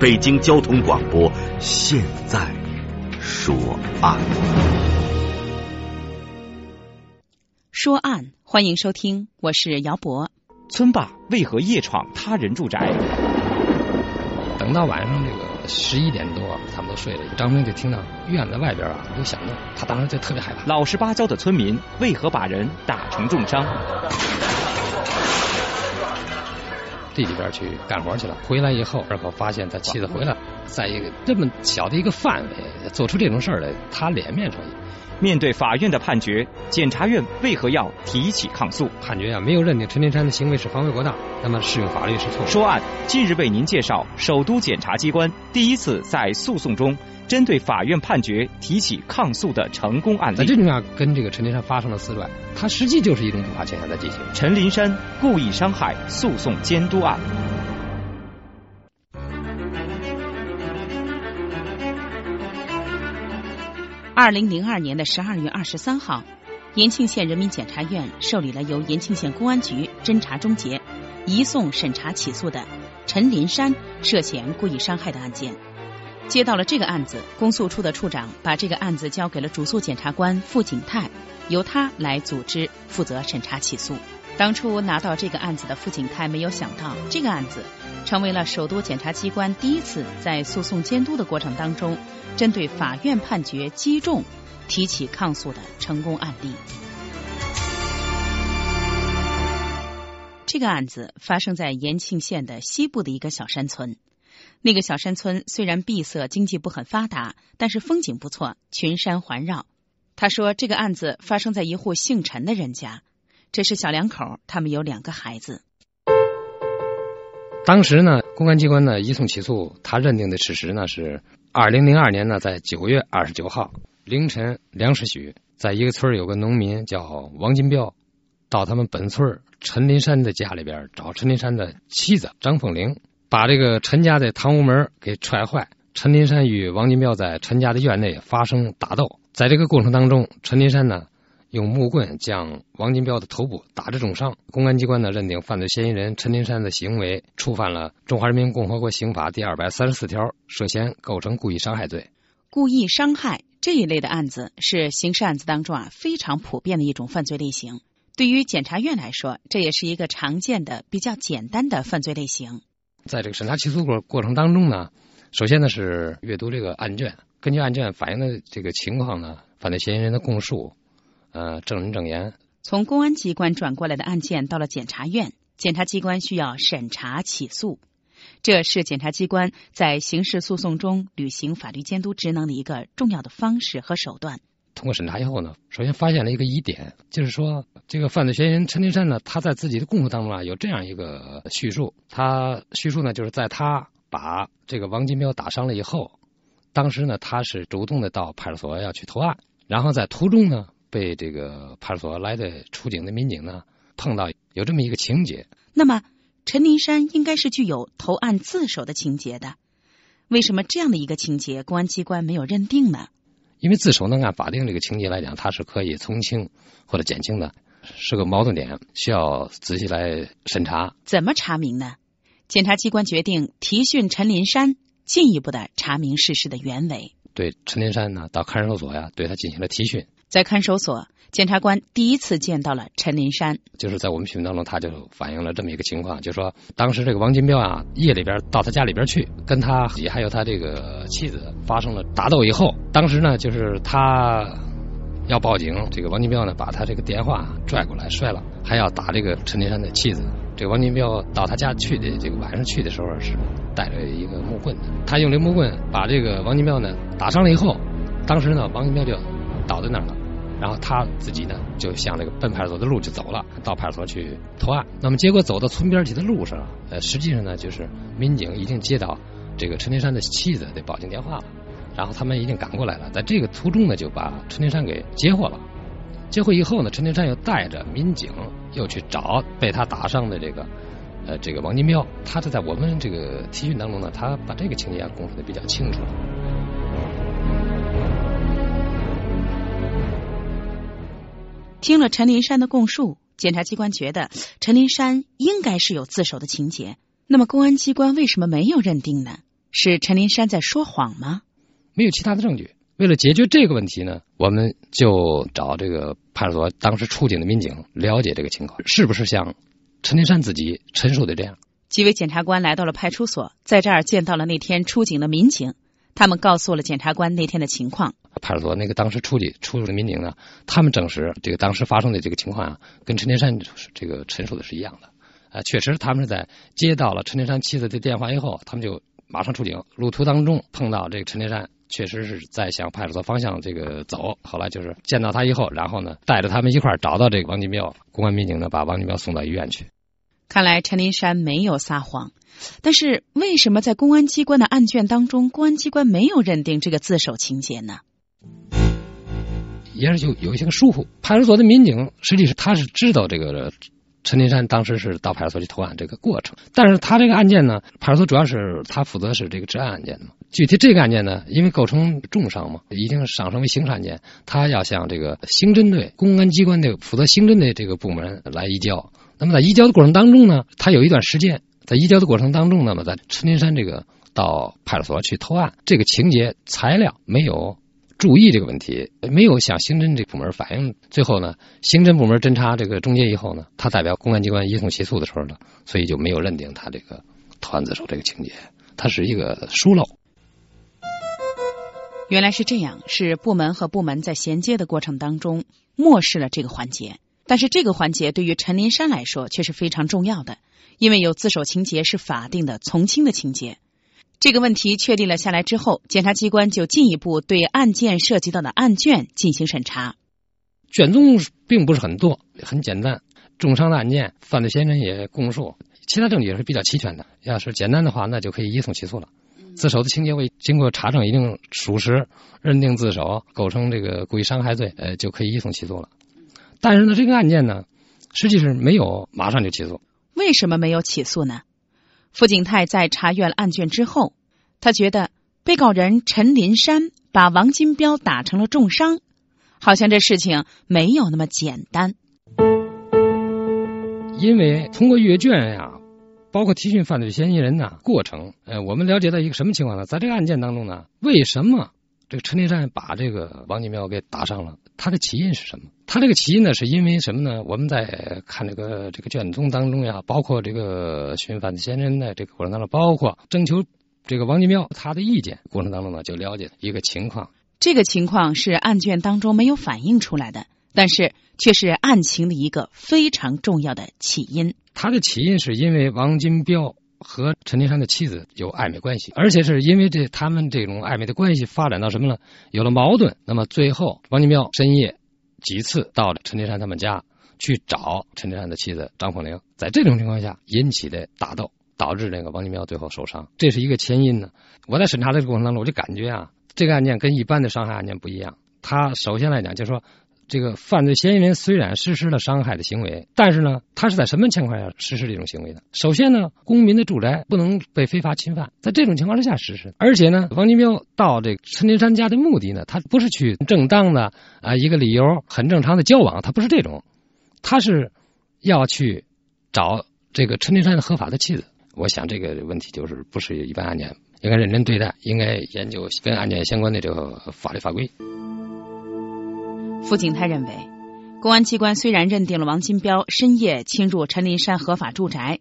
北京交通广播现在说案。说案，欢迎收听，我是姚博。村霸为何夜闯他人住宅？等到晚上这个十一点多，他们都睡了，张明就听到院子外边啊有响动，他当时就特别害怕。老实巴交的村民为何把人打成重伤？地里边去干活去了，回来以后，二狗发现他妻子回来，在一个这么小的一个范围做出这种事儿来，他脸面上。面对法院的判决，检察院为何要提起抗诉？判决啊，没有认定陈林山的行为是防卫过当，那么适用法律是错。说案近日为您介绍首都检察机关第一次在诉讼中针对法院判决提起抗诉的成功案例。这种啊，跟这个陈林山发生了撕乱，它实际就是一种不法现象在进行。陈林山故意伤害诉讼监督案。二零零二年的十二月二十三号，延庆县人民检察院受理了由延庆县公安局侦查终结、移送审查起诉的陈林山涉嫌故意伤害的案件。接到了这个案子，公诉处的处长把这个案子交给了主诉检察官付景泰，由他来组织负责审查起诉。当初拿到这个案子的付景泰没有想到，这个案子成为了首都检察机关第一次在诉讼监督的过程当中。针对法院判决击中提起抗诉的成功案例，这个案子发生在延庆县的西部的一个小山村。那个小山村虽然闭塞，经济不很发达，但是风景不错，群山环绕。他说，这个案子发生在一户姓陈的人家，这是小两口，他们有两个孩子。当时呢，公安机关呢移送起诉，他认定的事实呢是。二零零二年呢，在九月二十九号凌晨两时许，在一个村有个农民叫王金彪，到他们本村陈林山的家里边找陈林山的妻子张凤玲，把这个陈家的堂屋门给踹坏。陈林山与王金彪在陈家的院内发生打斗，在这个过程当中，陈林山呢用木棍将王金彪的头部打致重伤。公安机关呢认定犯罪嫌疑人陈林山的行为触犯了《中华人民共和国刑法》第二百三十四条。涉嫌构成故意伤害罪，故意伤害这一类的案子是刑事案子当中啊非常普遍的一种犯罪类型。对于检察院来说，这也是一个常见的、比较简单的犯罪类型。在这个审查起诉过过程当中呢，首先呢是阅读这个案卷，根据案卷反映的这个情况呢，犯罪嫌疑人的供述，呃，证人证言。从公安机关转过来的案件到了检察院，检察机关需要审查起诉。这是检察机关在刑事诉讼中履行法律监督职能的一个重要的方式和手段。通过审查以后呢，首先发现了一个疑点，就是说这个犯罪嫌疑人陈金山呢，他在自己的供述当中啊有这样一个叙述，他叙述呢就是在他把这个王金彪打伤了以后，当时呢他是主动的到派出所要去投案，然后在途中呢被这个派出所来的出警的民警呢碰到有这么一个情节。那么。陈林山应该是具有投案自首的情节的，为什么这样的一个情节公安机关没有认定呢？因为自首呢，按法定这个情节来讲，它是可以从轻或者减轻的，是个矛盾点，需要仔细来审查。怎么查明呢？检察机关决定提讯陈林山，进一步的查明事实的原委。对陈林山呢，到看守所呀，对他进行了提讯。在看守所。检察官第一次见到了陈林山，就是在我们询问当中，他就反映了这么一个情况，就说当时这个王金彪啊，夜里边到他家里边去，跟他也还有他这个妻子发生了打斗以后，当时呢，就是他要报警，这个王金彪呢，把他这个电话拽过来摔了，还要打这个陈林山的妻子。这个王金彪到他家去的这个晚上去的时候是带着一个木棍的，他用这木棍把这个王金彪呢打伤了以后，当时呢，王金彪就倒在那儿了。然后他自己呢，就向那个奔派出所的路就走了，到派出所去投案。那么结果走到村边去的路上，呃，实际上呢，就是民警已经接到这个陈天山的妻子的报警电话了，然后他们已经赶过来了，在这个途中呢，就把陈天山给截获了。截获以后呢，陈天山又带着民警又去找被他打伤的这个呃这个王金彪。他是在我们这个提讯当中呢，他把这个情节供述的比较清楚。听了陈林山的供述，检察机关觉得陈林山应该是有自首的情节。那么公安机关为什么没有认定呢？是陈林山在说谎吗？没有其他的证据。为了解决这个问题呢，我们就找这个派出所当时出警的民警了解这个情况，是不是像陈林山自己陈述的这样？几位检察官来到了派出所，在这儿见到了那天出警的民警，他们告诉了检察官那天的情况。派出所那个当时处理出入的民警呢，他们证实这个当时发生的这个情况啊，跟陈天山这个陈述的是一样的。啊，确实他们是在接到了陈天山妻子的电话以后，他们就马上出警。路途当中碰到这个陈天山，确实是在向派出所方向这个走。后来就是见到他以后，然后呢带着他们一块找到这个王金彪。公安民警呢把王金彪送到医院去。看来陈林山没有撒谎，但是为什么在公安机关的案卷当中，公安机关没有认定这个自首情节呢？也是有有一些个疏忽。派出所的民警实际是他是知道这个陈林山当时是到派出所去投案这个过程，但是他这个案件呢，派出所主要是他负责是这个治安案件的嘛。具体这个案件呢，因为构成重伤嘛，已经上升为刑事案件，他要向这个刑侦队、公安机关的负责刑侦的这个部门来移交。那么在移交的过程当中呢，他有一段时间在移交的过程当中，那么在陈林山这个到派出所去投案，这个情节材料没有。注意这个问题，没有向刑侦这部门反映。最后呢，刑侦部门侦查这个终结以后呢，他代表公安机关移送起诉的时候呢，所以就没有认定他这个投案自首这个情节，他是一个疏漏。原来是这样，是部门和部门在衔接的过程当中漠视了这个环节。但是这个环节对于陈林山来说却是非常重要的，因为有自首情节是法定的从轻的情节。这个问题确定了下来之后，检察机关就进一步对案件涉及到的案卷进行审查。卷宗并不是很多，很简单。重伤的案件，犯罪嫌疑人也供述，其他证据也是比较齐全的。要是简单的话，那就可以移送起诉了。自首的情节为经过查证一定属实，认定自首构成这个故意伤害罪，呃，就可以移送起诉了。但是呢，这个案件呢，实际是没有马上就起诉。为什么没有起诉呢？傅景泰在查阅了案卷之后，他觉得被告人陈林山把王金彪打成了重伤，好像这事情没有那么简单。因为通过阅卷呀，包括提讯犯罪嫌疑人呐过程，呃，我们了解到一个什么情况呢？在这个案件当中呢，为什么？这个陈林山把这个王金彪给打伤了，他的起因是什么？他这个起因呢，是因为什么呢？我们在看这个这个卷宗当中呀，包括这个寻犯嫌疑人的这个过程当中，包括征求这个王金彪他的意见过程当中呢，就了解一个情况。这个情况是案卷当中没有反映出来的，但是却是案情的一个非常重要的起因。他的起因是因为王金彪。和陈金山的妻子有暧昧关系，而且是因为这他们这种暧昧的关系发展到什么呢？有了矛盾。那么最后，王金彪深夜几次到了陈林山他们家去找陈林山的妻子张凤玲，在这种情况下引起的打斗，导致这个王金彪最后受伤，这是一个前因呢。我在审查这个过程当中，我就感觉啊，这个案件跟一般的伤害案件不一样。他首先来讲，就是说。这个犯罪嫌疑人虽然实施了伤害的行为，但是呢，他是在什么情况下实施这种行为的？首先呢，公民的住宅不能被非法侵犯，在这种情况之下实施。而且呢，王金彪到这个陈林山家的目的呢，他不是去正当的啊一个理由很正常的交往，他不是这种，他是要去找这个陈林山的合法的妻子。我想这个问题就是不是一般案件，应该认真对待，应该研究跟案件相关的这个法律法规。傅景泰认为，公安机关虽然认定了王金彪深夜侵入陈林山合法住宅，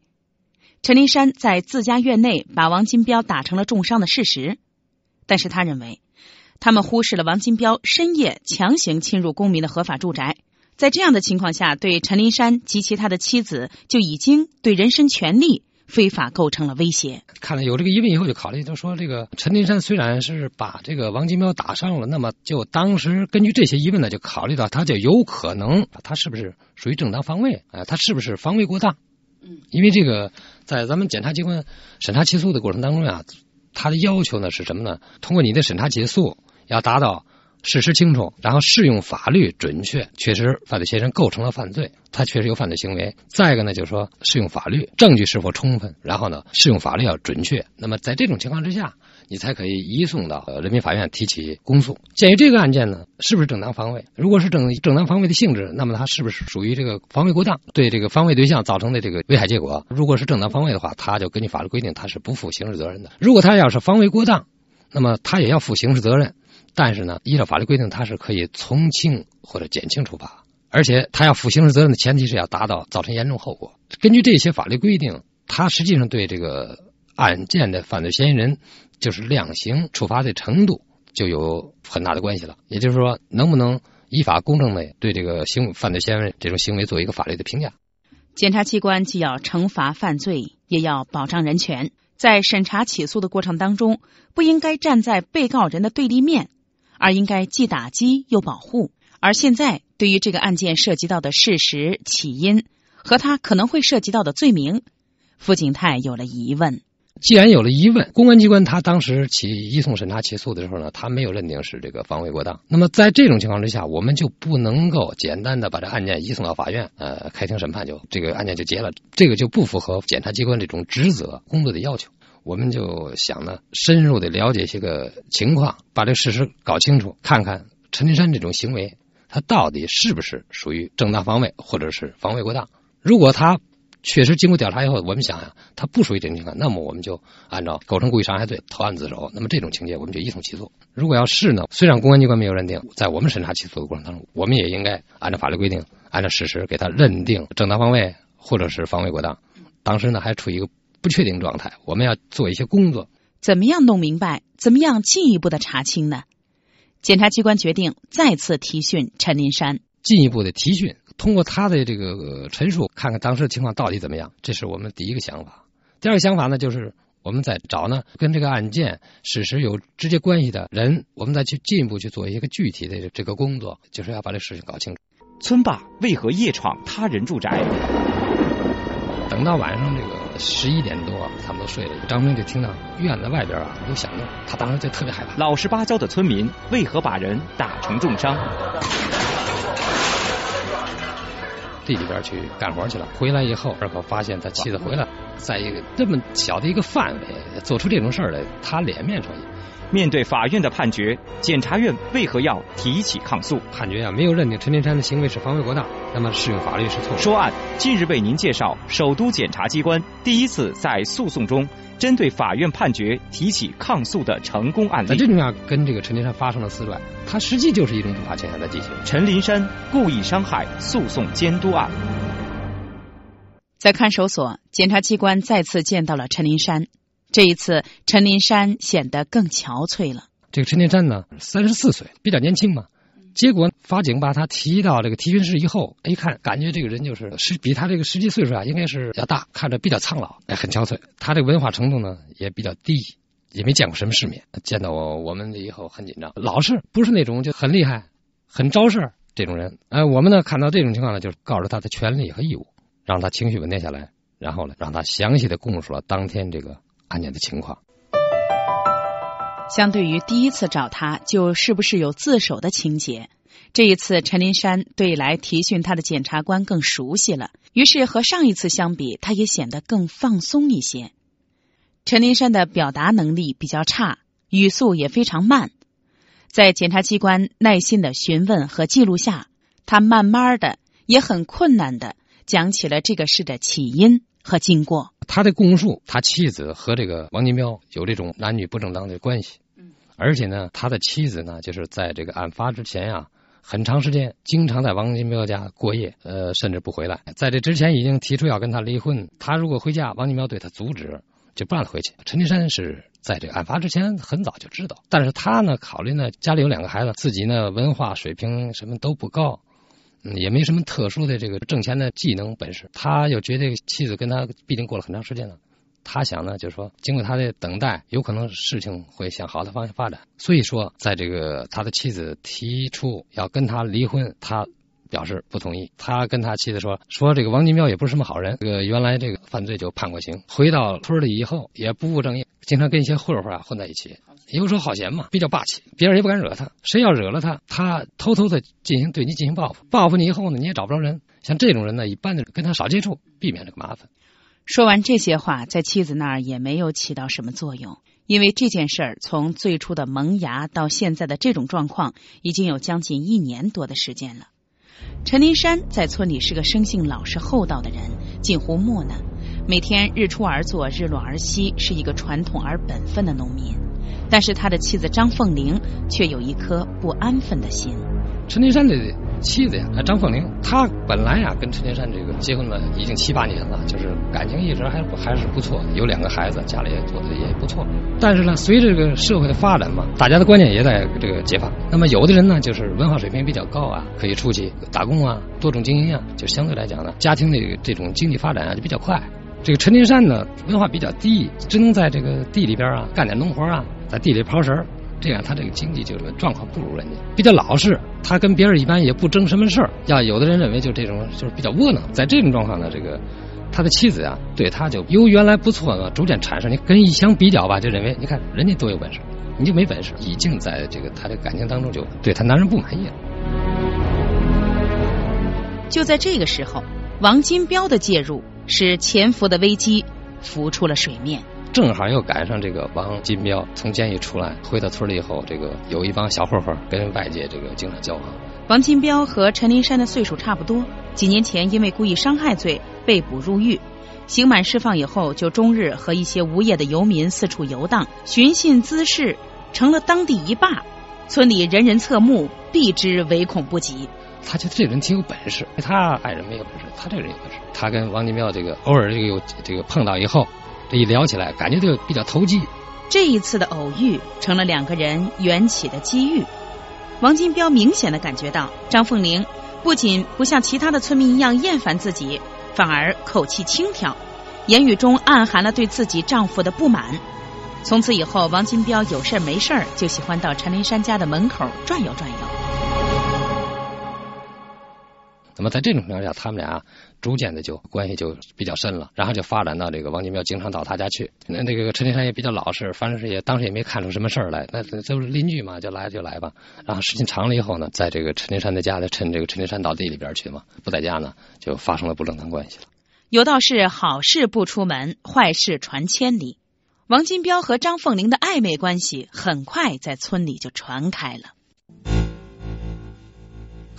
陈林山在自家院内把王金彪打成了重伤的事实，但是他认为，他们忽视了王金彪深夜强行侵入公民的合法住宅，在这样的情况下，对陈林山及其他的妻子就已经对人身权利。非法构成了威胁。看了有这个疑问以后，就考虑，就说这个陈林山虽然是把这个王金彪打伤了，那么就当时根据这些疑问呢，就考虑到他就有可能他是不是属于正当防卫？呃，他是不是防卫过当？嗯，因为这个在咱们检察机关审查起诉的过程当中呀，他的要求呢是什么呢？通过你的审查起诉要达到。事实清楚，然后适用法律准确，确实犯罪嫌疑人构成了犯罪，他确实有犯罪行为。再一个呢，就是说适用法律，证据是否充分，然后呢，适用法律要准确。那么在这种情况之下，你才可以移送到人民法院提起公诉。鉴于这个案件呢，是不是正当防卫？如果是正正当防卫的性质，那么他是不是属于这个防卫过当，对这个防卫对象造成的这个危害结果？如果是正当防卫的话，他就根据法律规定，他是不负刑事责任的。如果他要是防卫过当，那么他也要负刑事责任。但是呢，依照法律规定，他是可以从轻或者减轻处罚，而且他要负刑事责任的前提是要达到造成严重后果。根据这些法律规定，他实际上对这个案件的犯罪嫌疑人就是量刑处罚的程度就有很大的关系了。也就是说，能不能依法公正的对这个行犯罪嫌疑人这种行为做一个法律的评价？检察机关既要惩罚犯罪，也要保障人权，在审查起诉的过程当中，不应该站在被告人的对立面。而应该既打击又保护。而现在，对于这个案件涉及到的事实起因和他可能会涉及到的罪名，傅景泰有了疑问。既然有了疑问，公安机关他当时起移送审查起诉的时候呢，他没有认定是这个防卫过当。那么在这种情况之下，我们就不能够简单的把这案件移送到法院，呃，开庭审判就这个案件就结了。这个就不符合检察机关这种职责工作的要求。我们就想呢，深入的了解些个情况，把这个事实搞清楚，看看陈金山这种行为，他到底是不是属于正当防卫，或者是防卫过当？如果他确实经过调查以后，我们想想他不属于这种情况，那么我们就按照构成故意伤害罪投案自首。那么这种情节，我们就一同起诉。如果要是呢，虽然公安机关没有认定，在我们审查起诉的过程当中，我们也应该按照法律规定，按照事实给他认定正当防卫或者是防卫过当。当时呢，还处于一个。不确定状态，我们要做一些工作。怎么样弄明白？怎么样进一步的查清呢？检察机关决定再次提讯陈林山。进一步的提讯，通过他的这个陈述，看看当时的情况到底怎么样。这是我们第一个想法。第二个想法呢，就是我们在找呢跟这个案件事实有直接关系的人，我们再去进一步去做一个具体的这个工作，就是要把这事情搞清楚。村霸为何夜闯他人住宅？等到晚上这个。十一点多，他们都睡了。张明就听到院子外边啊有响动，他当时就特别害怕。老实巴交的村民为何把人打成重伤？地里边去干活去了，回来以后，二狗发现他妻子回来，在一个这么小的一个范围做出这种事儿来，他脸面上。面对法院的判决，检察院为何要提起抗诉？判决啊，没有认定陈林山的行为是防卫过当，那么适用法律是错误。说案近日为您介绍，首都检察机关第一次在诉讼中针对法院判决提起抗诉的成功案例。这种啊，跟这个陈林山发生了撕断，它实际就是一种不法侵害的进行。陈林山故意伤害诉讼监督案，在看守所，检察机关再次见到了陈林山。这一次，陈林山显得更憔悴了。这个陈林山呢，三十四岁，比较年轻嘛。结果法警把他提到这个提讯室以后，一看，感觉这个人就是是比他这个实际岁数啊，应该是要大，看着比较苍老，哎，很憔悴。他这个文化程度呢也比较低，也没见过什么世面。见到我我们以后很紧张，老是，不是那种就很厉害、很招事这种人。哎，我们呢看到这种情况呢，就是告诉他的权利和义务，让他情绪稳定下来，然后呢让他详细的供述了当天这个。案件的情况，相对于第一次找他就是不是有自首的情节，这一次陈林山对来提讯他的检察官更熟悉了，于是和上一次相比，他也显得更放松一些。陈林山的表达能力比较差，语速也非常慢，在检察机关耐心的询问和记录下，他慢慢的也很困难的讲起了这个事的起因。和经过，他的供述，他妻子和这个王金彪有这种男女不正当的关系，嗯，而且呢，他的妻子呢，就是在这个案发之前呀，很长时间经常在王金彪家过夜，呃，甚至不回来。在这之前已经提出要跟他离婚，他如果回家，王金彪对他阻止，就不让他回去。陈金山是在这个案发之前很早就知道，但是他呢，考虑呢，家里有两个孩子，自己呢文化水平什么都不高。也没什么特殊的这个挣钱的技能本事，他又觉得妻子跟他毕竟过了很长时间了，他想呢，就是说经过他的等待，有可能事情会向好的方向发展。所以说，在这个他的妻子提出要跟他离婚，他表示不同意。他跟他妻子说：“说这个王金彪也不是什么好人，这个原来这个犯罪就判过刑，回到村里以后也不务正业，经常跟一些混混啊混在一起，游手好闲嘛，比较霸气，别人也不敢惹他。谁要惹了他，他偷偷的进行对你进行报复，报复你以后呢，你也找不着人。像这种人呢，一般的跟他少接触，避免这个麻烦。”说完这些话，在妻子那儿也没有起到什么作用，因为这件事儿从最初的萌芽到现在的这种状况，已经有将近一年多的时间了。陈林山在村里是个生性老实厚道的人，近乎木讷，每天日出而作，日落而息，是一个传统而本分的农民。但是他的妻子张凤玲却有一颗不安分的心。陈林山的妻子呀，张凤玲，她本来呀跟陈天山这个结婚了已经七八年了，就是感情一直还还是不错，有两个孩子，家里也做的也不错。但是呢，随着这个社会的发展嘛，大家的观念也在这个解放。那么有的人呢，就是文化水平比较高啊，可以出去打工啊，多种经营啊，就相对来讲呢，家庭的这种经济发展啊就比较快。这个陈天山呢，文化比较低，只能在这个地里边啊干点农活啊，在地里刨食。这样，他这个经济就是状况不如人家，比较老实。他跟别人一般也不争什么事儿。要有的人认为就这种就是比较窝囊。在这种状况呢，这个他的妻子啊，对他就由原来不错呢，逐渐产生你跟一相比较吧，就认为你看人家多有本事，你就没本事，已经在这个他的感情当中就对他男人不满意了。就在这个时候，王金彪的介入使潜伏的危机浮出了水面。正好又赶上这个王金彪从监狱出来，回到村里以后，这个有一帮小混混跟外界这个经常交往。王金彪和陈林山的岁数差不多，几年前因为故意伤害罪被捕入狱，刑满释放以后，就终日和一些无业的游民四处游荡，寻衅滋事，成了当地一霸。村里人人侧目，避之唯恐不及。他觉得这人挺有本事，他爱人没有本事，他这人有本事。他跟王金彪这个偶尔这个有这个碰到以后。这一聊起来，感觉就比较投机。这一次的偶遇成了两个人缘起的机遇。王金彪明显的感觉到张凤玲不仅不像其他的村民一样厌烦自己，反而口气轻佻，言语中暗含了对自己丈夫的不满。从此以后，王金彪有事没事就喜欢到陈林山家的门口转悠转悠。那么在这种情况下，他们俩。逐渐的就关系就比较深了，然后就发展到这个王金彪经常到他家去。那那个陈金山也比较老实，反正是也当时也没看出什么事儿来。那都是邻居嘛，就来就来吧。然后时间长了以后呢，在这个陈金山的家里，趁这个陈金山到地里边去嘛，不在家呢，就发生了不正当关系了。有道是好事不出门，坏事传千里。王金彪和张凤玲的暧昧关系很快在村里就传开了。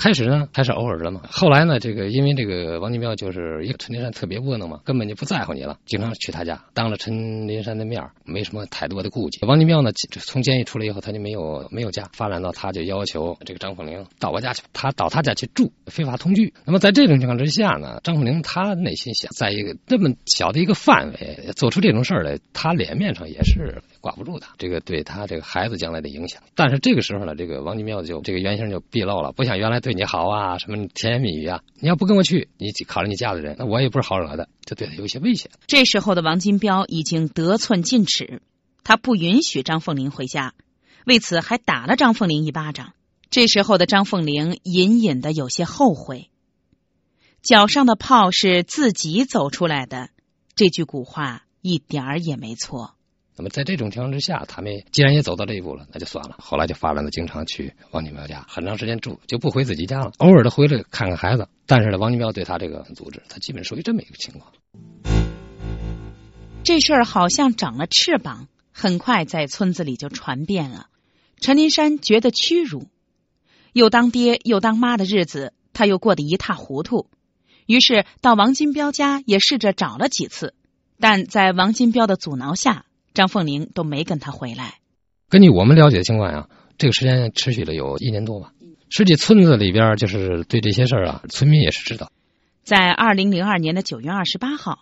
开始呢还是偶尔的嘛，后来呢，这个因为这个王金彪就是一个陈林山特别窝囊嘛，根本就不在乎你了，经常去他家，当着陈林山的面没什么太多的顾忌。王金彪呢，从监狱出来以后，他就没有没有家，发展到他就要求这个张凤玲到我家去，他到他家去住，非法同居。那么在这种情况之下呢，张凤玲他内心想，在一个这么小的一个范围做出这种事儿来，他脸面上也是挂不住的，这个对他这个孩子将来的影响。但是这个时候呢，这个王金彪就这个原形就毕露了，不像原来对。对你好啊，什么甜言蜜语啊？你要不跟我去，你考虑你家的人，那我也不是好惹的，就对他有些威胁。这时候的王金彪已经得寸进尺，他不允许张凤玲回家，为此还打了张凤玲一巴掌。这时候的张凤玲隐隐的有些后悔，脚上的泡是自己走出来的，这句古话一点儿也没错。那么在这种情况之下，他们既然也走到这一步了，那就算了。后来就发展的经常去王金彪家，很长时间住，就不回自己家了。偶尔的回来看看孩子。但是呢，王金彪对他这个组织，他基本属于这么一个情况。这事儿好像长了翅膀，很快在村子里就传遍了。陈林山觉得屈辱，又当爹又当妈的日子，他又过得一塌糊涂。于是到王金彪家也试着找了几次，但在王金彪的阻挠下。张凤玲都没跟他回来。根据我们了解的情况呀，这个时间持续了有一年多吧。实际村子里边就是对这些事儿啊，村民也是知道。在二零零二年的九月二十八号，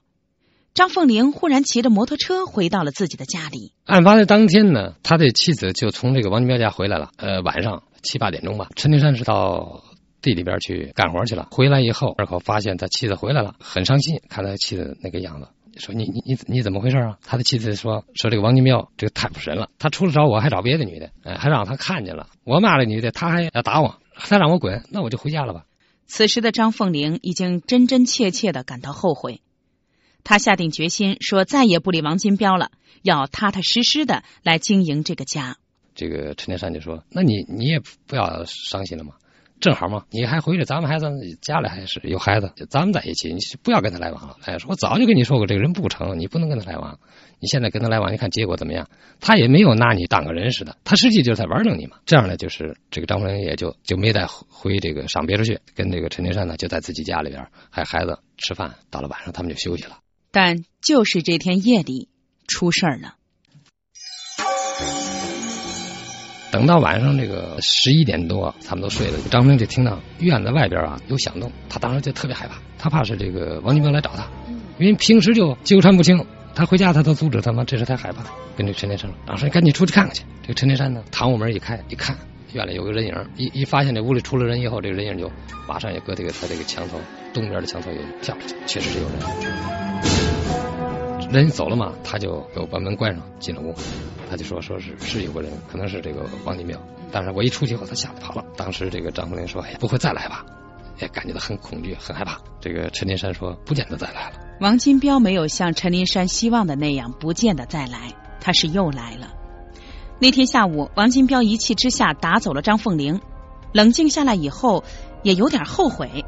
张凤玲忽然骑着摩托车回到了自己的家里。案发的当天呢，他的妻子就从这个王金彪家回来了。呃，晚上七八点钟吧，陈金山是到地里边去干活去了。回来以后，二口发现他妻子回来了，很伤心，看他妻子那个样子。说你你你你怎么回事啊？他的妻子说说这个王金彪这个太不神了，他除了找我还找别的女的，哎，还让他看见了。我骂这女的，他还要打我，他让我滚，那我就回家了吧。此时的张凤玲已经真真切切的感到后悔，她下定决心说再也不理王金彪了，要踏踏实实的来经营这个家。这个陈天山就说：“那你你也不要伤心了嘛，正好嘛，你还回来，咱们孩子家里还是有孩子，咱们在一起，你不要跟他来往了。”哎，说我早就跟你说过，这个人不成，你不能跟他来往。你现在跟他来往，你看结果怎么样？他也没有拿你当个人似的，他实际就是在玩弄你嘛。这样呢，就是这个张凤玲也就就没再回这个上别处去，跟这个陈天山呢就在自己家里边还孩子吃饭。到了晚上，他们就休息了。但就是这天夜里出事儿了。等到晚上这个十一点多，他们都睡了，张明就听到院子外边啊有响动，他当时就特别害怕，他怕是这个王金彪来找他，因为平时就纠缠不清。他回家他都阻止他妈？这是他害怕，跟这陈天山说：“当时你赶紧出去看看去。”这个陈天山呢，堂屋门一开，一看院里有个人影，一一发现这屋里出了人以后，这个人影就马上也搁这个他这个墙头东边的墙头也跳出去，确实是有人。人走了嘛，他就给我把门关上，进了屋。他就说：“说是是有个人，可能是这个王金彪。但是我一出去以后，他吓得跑了。当时这个张凤玲说：‘哎，不会再来吧？’也感觉到很恐惧，很害怕。这个陈林山说：‘不见得再来了。’王金彪没有像陈林山希望的那样不见得再来，他是又来了。那天下午，王金彪一气之下打走了张凤玲，冷静下来以后也有点后悔。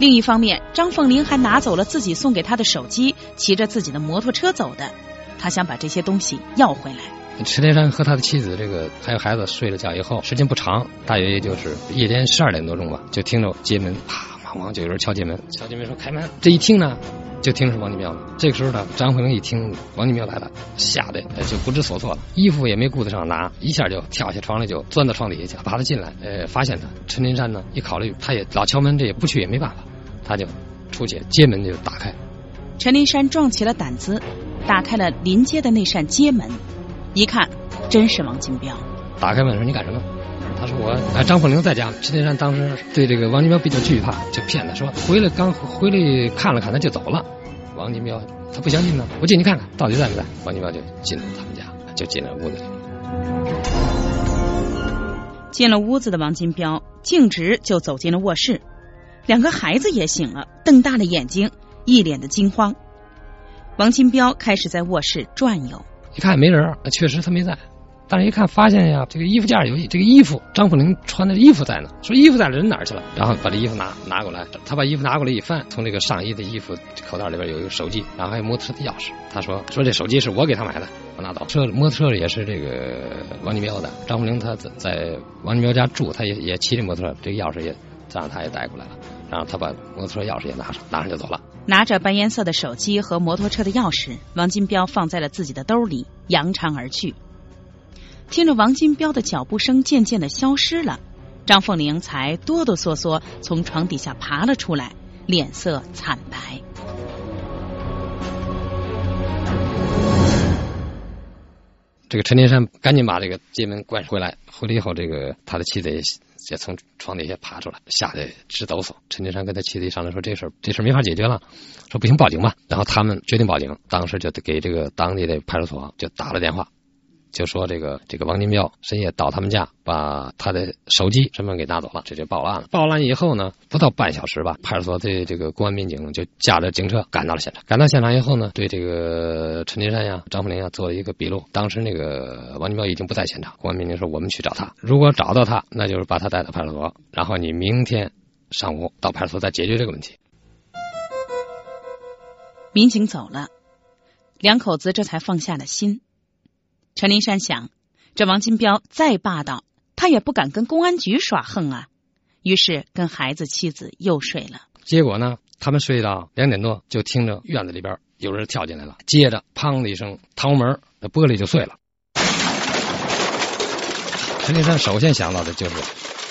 另一方面，张凤玲还拿走了自己送给他的手机，骑着自己的摩托车走的。他想把这些东西要回来。陈天山和他的妻子这个还有孩子睡了觉以后，时间不长，大约也就是夜间十二点多钟吧，就听着街门啪咣咣就有人敲街门，敲街门说开门。这一听呢，就听是王金彪了。这个时候呢，张凤玲一听王金彪来了，吓得就不知所措了，衣服也没顾得上拿，一下就跳下床来，就钻到床底下去，把他进来，呃，发现他。陈天山呢，一考虑他也老敲门，这也不去也没办法，他就出去街门就打开。陈林山壮起了胆子，打开了临街的那扇街门。一看，真是王金彪。打开门说：“你干什么？”他说：“我哎，张凤玲在家。”陈林山当时对这个王金彪比较惧怕，就骗他说：“回来刚回来看了看，他就走了。”王金彪他不相信呢，我进去看看到底在不在。王金彪就进了他们家，就进了屋子里。进了屋子的王金彪径直就走进了卧室，两个孩子也醒了，瞪大了眼睛，一脸的惊慌。王金彪开始在卧室转悠。一看没人，确实他没在。但是一看发现呀，这个衣服架有这个衣服，张凤玲穿的衣服在呢。说衣服在，人哪去了？然后把这衣服拿拿过来，他把衣服拿过来一翻，从这个上衣的衣服口袋里边有一个手机，然后还有摩托车的钥匙。他说说这手机是我给他买的，我拿走。车摩托车也是这个王金彪的。张凤玲他在在王金彪家住，他也也骑着摩托车，这个钥匙也让他也带过来了。然后他把摩托车钥匙也拿上，拿上就走了。拿着白颜色的手机和摩托车的钥匙，王金彪放在了自己的兜里，扬长而去。听着王金彪的脚步声渐渐的消失了，张凤玲才哆哆嗦嗦从床底下爬了出来，脸色惨白。这个陈天山赶紧把这个街门关回来，回来以后，这个他的妻子也也从床底下爬出来，吓得直抖擞。陈金山跟他妻子一商量说：“这事这事没法解决了，说不行，报警吧。”然后他们决定报警，当时就给这个当地的派出所就打了电话。就说这个这个王金彪深夜到他们家，把他的手机、身份给拿走了，这就报案了。报案以后呢，不到半小时吧，派出所的这个公安民警就驾着警车赶到了现场。赶到现场以后呢，对这个陈金山呀、张凤玲呀做了一个笔录。当时那个王金彪已经不在现场，公安民警说：“我们去找他，如果找到他，那就是把他带到派出所，然后你明天上午到派出所再解决这个问题。”民警走了，两口子这才放下了心。陈林山想，这王金彪再霸道，他也不敢跟公安局耍横啊。于是跟孩子、妻子又睡了。结果呢，他们睡到两点多，就听着院子里边有人跳进来了，接着砰的一声，堂门那玻璃就碎了。陈林山首先想到的就是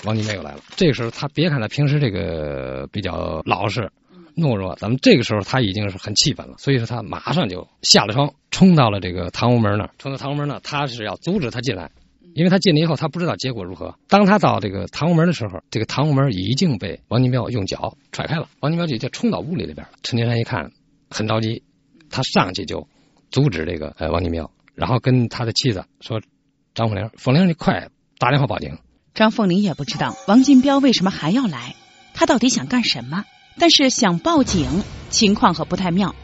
王金彪又来了。这个时候，他别看他平时这个比较老实。懦弱，咱们这个时候他已经是很气愤了，所以说他马上就下了床，冲到了这个堂屋门那儿。冲到堂屋门那，他是要阻止他进来，因为他进来以后，他不知道结果如何。当他到这个堂屋门的时候，这个堂屋门已经被王金彪用脚踹开了，王金彪就就冲到屋里里边了。陈金山一看，很着急，他上去就阻止这个呃王金彪，然后跟他的妻子说：“张凤玲，凤玲，你快打电话报警。”张凤玲也不知道王金彪为什么还要来。他到底想干什么。但是想报警，情况可不太妙，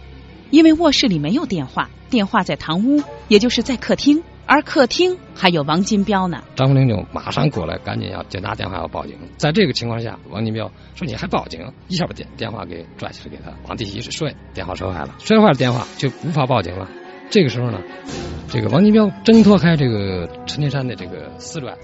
因为卧室里没有电话，电话在堂屋，也就是在客厅，而客厅还有王金彪呢。张凤玲就马上过来，赶紧要接打电话要报警。在这个情况下，王金彪说：“你还报警？”一下把电电话给拽起来，给他往地下一摔，电话摔坏了，摔坏了电话就无法报警了。这个时候呢，这个王金彪挣脱开这个陈金山的这个死拽，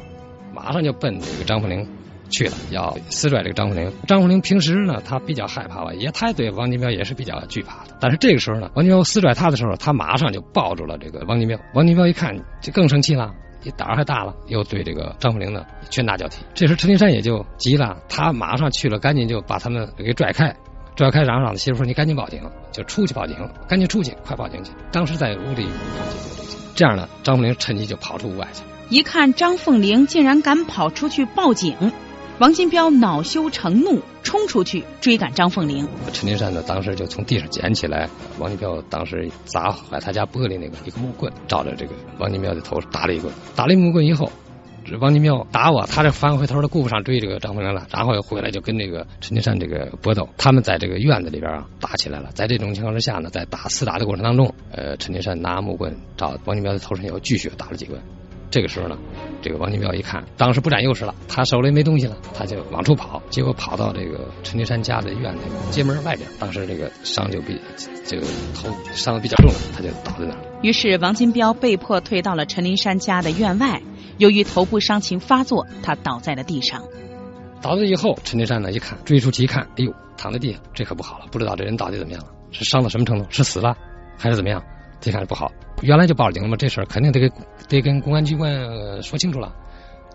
马上就奔这个张凤玲。去了，要撕拽这个张凤玲。张凤玲平时呢，他比较害怕吧，也他对王金彪也是比较惧怕的。但是这个时候呢，王金彪撕拽他的时候，他马上就抱住了这个王金彪。王金彪一看就更生气了，你胆儿还大了，又对这个张凤玲呢拳打脚踢。这时陈金山也就急了，他马上去了，赶紧就把他们给拽开，拽开，然后让媳妇说：“你赶紧报警，就出去报警，赶紧出去，快报警去。”当时在屋里这样呢，张凤玲趁机就跑出屋外去。一看张凤玲竟然敢跑出去报警。王金彪恼羞成怒，冲出去追赶张凤玲。陈金山呢，当时就从地上捡起来王金彪当时砸坏他家玻璃那个一个木棍，照着这个王金彪的头打了一棍。打了一木棍以后，这王金彪打我，他这翻回头他顾不上追这个张凤玲了，然后又回来就跟这个陈金山这个搏斗。他们在这个院子里边啊打起来了。在这种情况之下呢，在打厮打的过程当中，呃，陈金山拿木棍照王金彪的头上又继续打了几棍。这个时候呢，这个王金彪一看，当时不占优势了，他手里没东西了，他就往出跑，结果跑到这个陈金山家的院子街门外边，当时这个伤就比这个头伤的比较重了，他就倒在那儿。于是王金彪被迫退到了陈林山家的院外，由于头部伤情发作，他倒在了地上。倒了以后，陈金山呢一看，追出去一看，哎呦，躺在地上，这可不好了，不知道这人到底怎么样了，是伤到什么程度，是死了还是怎么样？这下不好，原来就报警了嘛，这事儿肯定得给得跟公安机关说清楚了。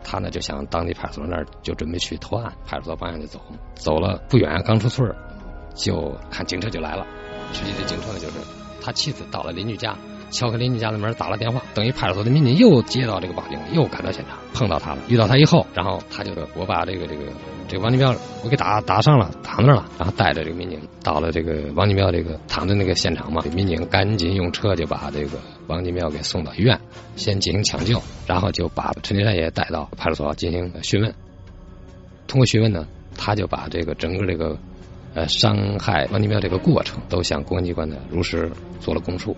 他呢就向当地派出所那儿就准备去投案，派出所方向就走，走了不远，刚出村就看警车就来了。实际这警车呢就是他妻子到了邻居家，敲开邻居家的门，打了电话，等于派出所的民警又接到这个报警，又赶到现场，碰到他了，遇到他以后，然后他就我把这个这个。这个王金彪，我给打打伤了，躺那儿了，然后带着这个民警到了这个王金彪这个躺的那个现场嘛，民警赶紧用车就把这个王金彪给送到医院，先进行抢救，然后就把陈金山也带到派出所进行询问。通过询问呢，他就把这个整个这个呃伤害王金彪这个过程都向公安机关呢如实做了供述。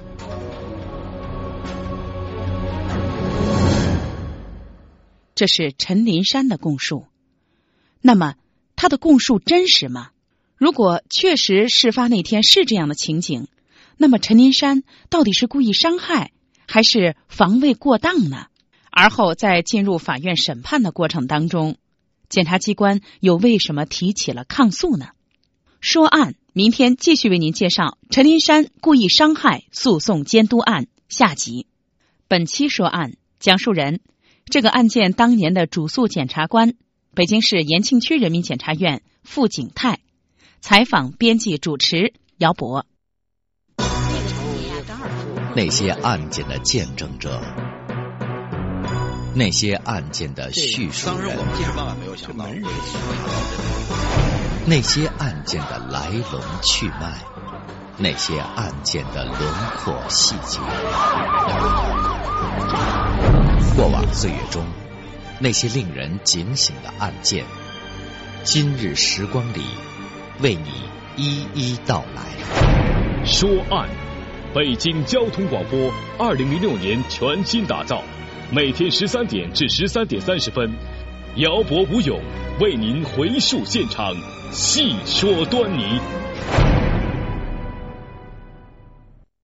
这是陈林山的供述。那么他的供述真实吗？如果确实事发那天是这样的情景，那么陈林山到底是故意伤害还是防卫过当呢？而后在进入法院审判的过程当中，检察机关又为什么提起了抗诉呢？说案，明天继续为您介绍陈林山故意伤害诉讼监督案下集。本期说案讲述人，这个案件当年的主诉检察官。北京市延庆区人民检察院副警太，采访编辑主持姚博。那些案件的见证者，那些案件的叙述人，那些案件的来龙去脉，那些案件的轮廓细节，过往岁月中。那些令人警醒的案件，今日时光里为你一一道来。说案，北京交通广播，二零零六年全新打造，每天十三点至十三点三十分，姚博吴勇为您回述现场，细说端倪。